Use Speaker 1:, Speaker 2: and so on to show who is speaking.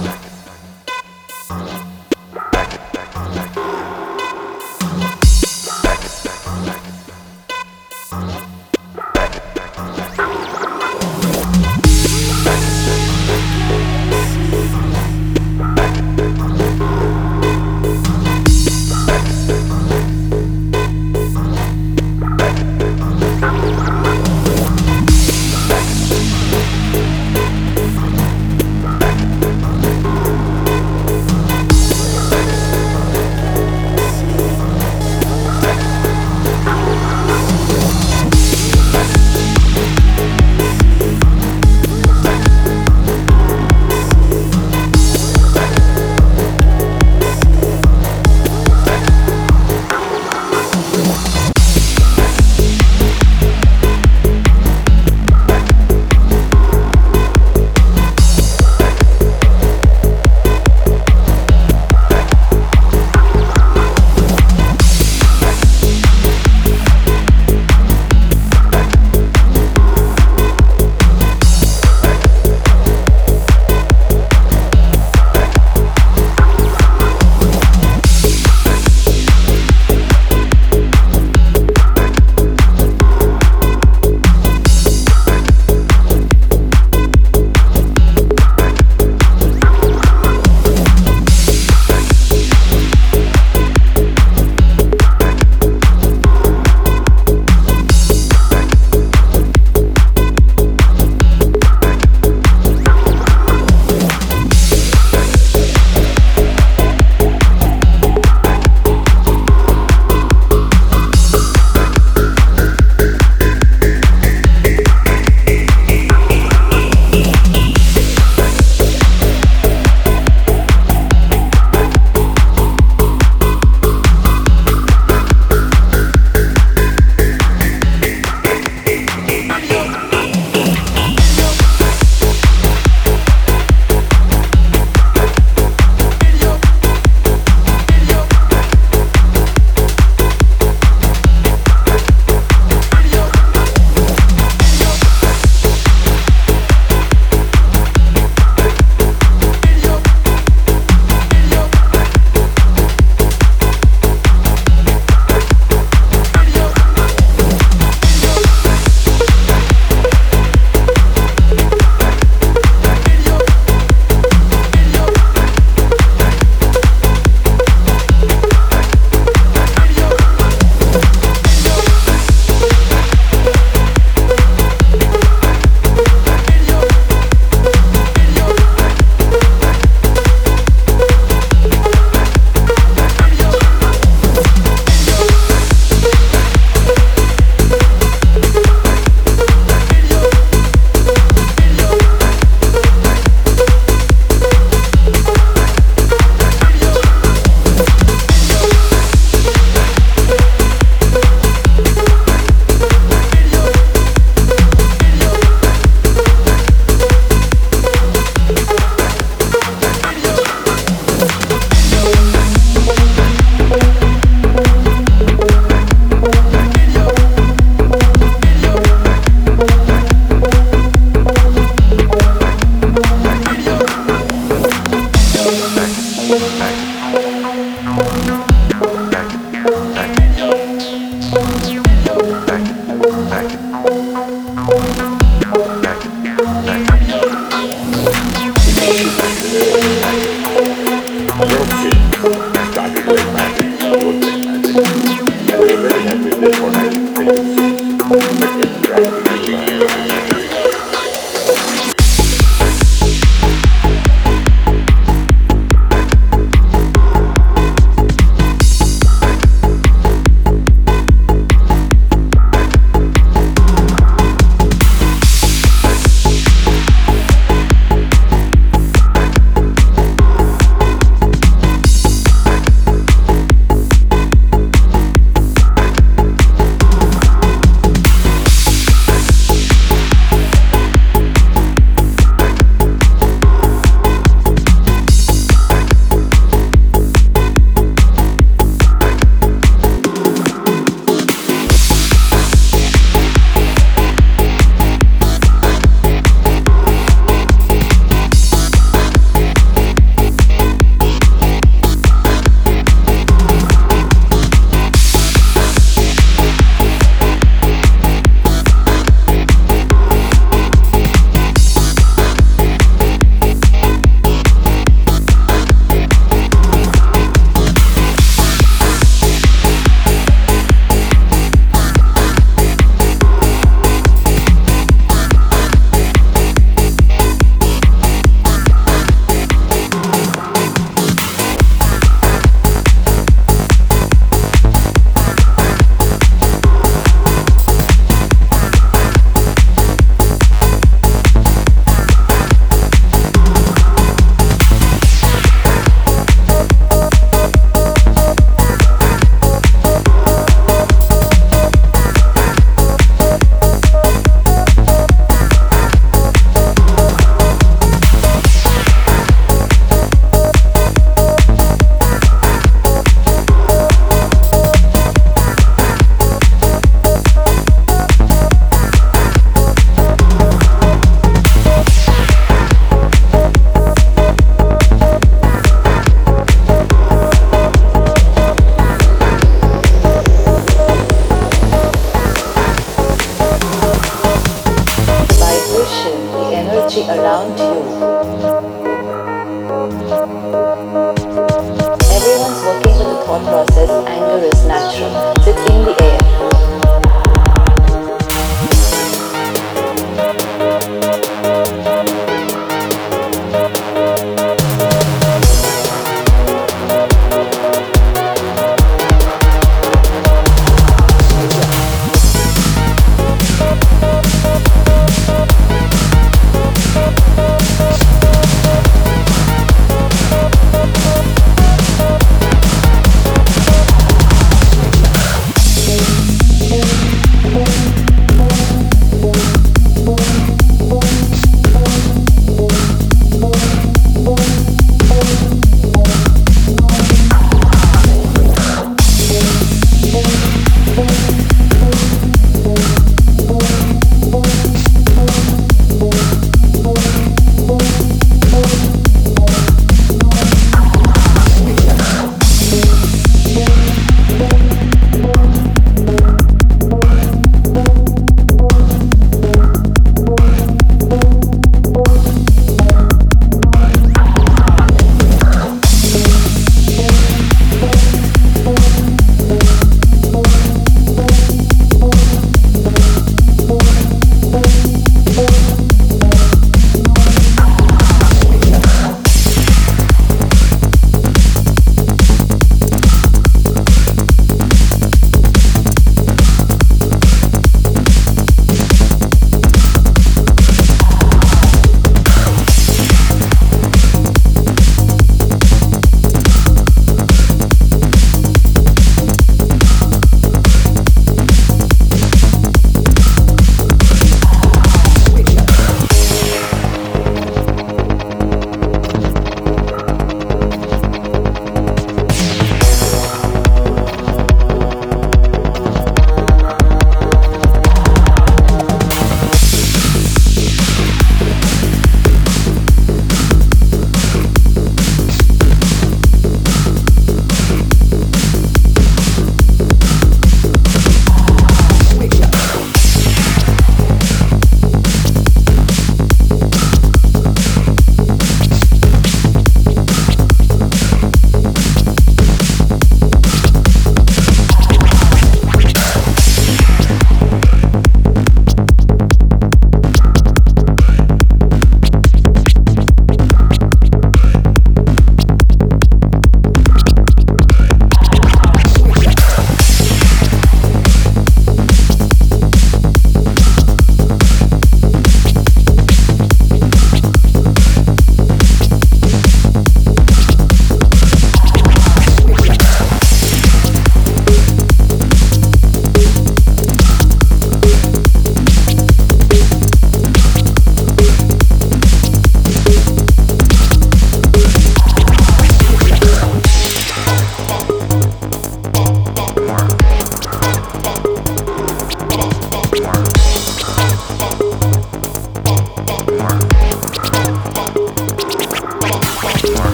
Speaker 1: Bye.